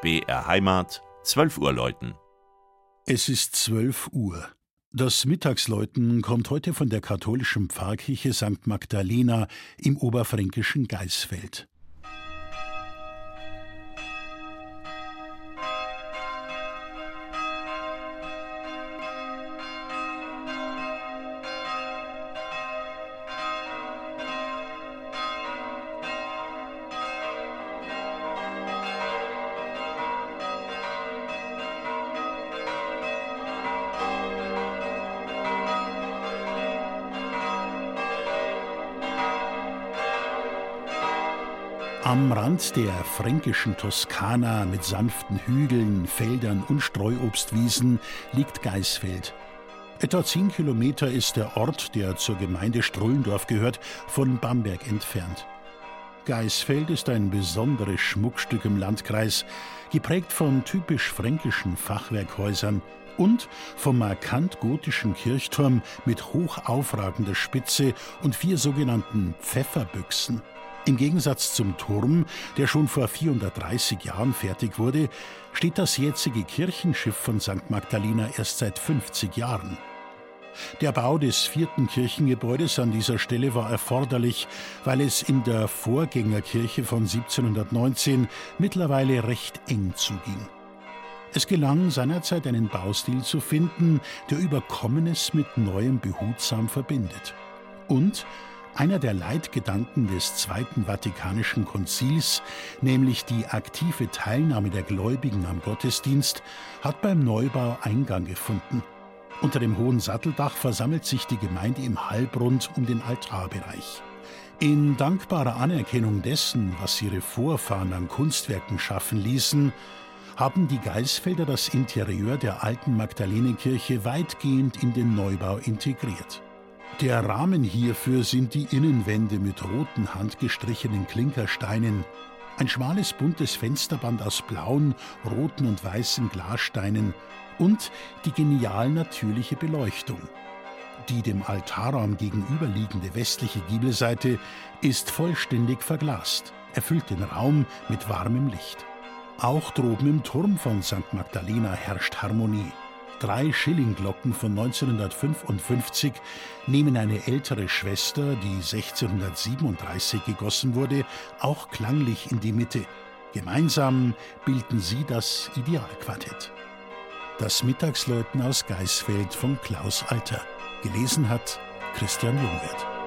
BR Heimat, 12 Uhr läuten. Es ist 12 Uhr. Das Mittagsläuten kommt heute von der katholischen Pfarrkirche St. Magdalena im oberfränkischen Geisfeld. Am Rand der fränkischen Toskana mit sanften Hügeln, Feldern und Streuobstwiesen liegt Geisfeld. Etwa zehn Kilometer ist der Ort, der zur Gemeinde Strullendorf gehört, von Bamberg entfernt. Geisfeld ist ein besonderes Schmuckstück im Landkreis, geprägt von typisch fränkischen Fachwerkhäusern und vom markant gotischen Kirchturm mit hoch aufragender Spitze und vier sogenannten Pfefferbüchsen. Im Gegensatz zum Turm, der schon vor 430 Jahren fertig wurde, steht das jetzige Kirchenschiff von St. Magdalena erst seit 50 Jahren. Der Bau des vierten Kirchengebäudes an dieser Stelle war erforderlich, weil es in der Vorgängerkirche von 1719 mittlerweile recht eng zuging. Es gelang seinerzeit einen Baustil zu finden, der Überkommenes mit Neuem behutsam verbindet. Und einer der Leitgedanken des Zweiten Vatikanischen Konzils, nämlich die aktive Teilnahme der Gläubigen am Gottesdienst, hat beim Neubau Eingang gefunden. Unter dem hohen Satteldach versammelt sich die Gemeinde im Halbrund um den Altarbereich. In dankbarer Anerkennung dessen, was ihre Vorfahren an Kunstwerken schaffen ließen, haben die Geisfelder das Interieur der alten Magdalenekirche weitgehend in den Neubau integriert. Der Rahmen hierfür sind die Innenwände mit roten handgestrichenen Klinkersteinen, ein schmales buntes Fensterband aus blauen, roten und weißen Glassteinen und die genial natürliche Beleuchtung. Die dem Altarraum gegenüberliegende westliche Giebelseite ist vollständig verglast, erfüllt den Raum mit warmem Licht. Auch droben im Turm von St. Magdalena herrscht Harmonie. Drei Schillingglocken von 1955 nehmen eine ältere Schwester, die 1637 gegossen wurde, auch klanglich in die Mitte. Gemeinsam bilden sie das Idealquartett. Das Mittagsläuten aus Geisfeld von Klaus Alter. Gelesen hat Christian Jungwirth.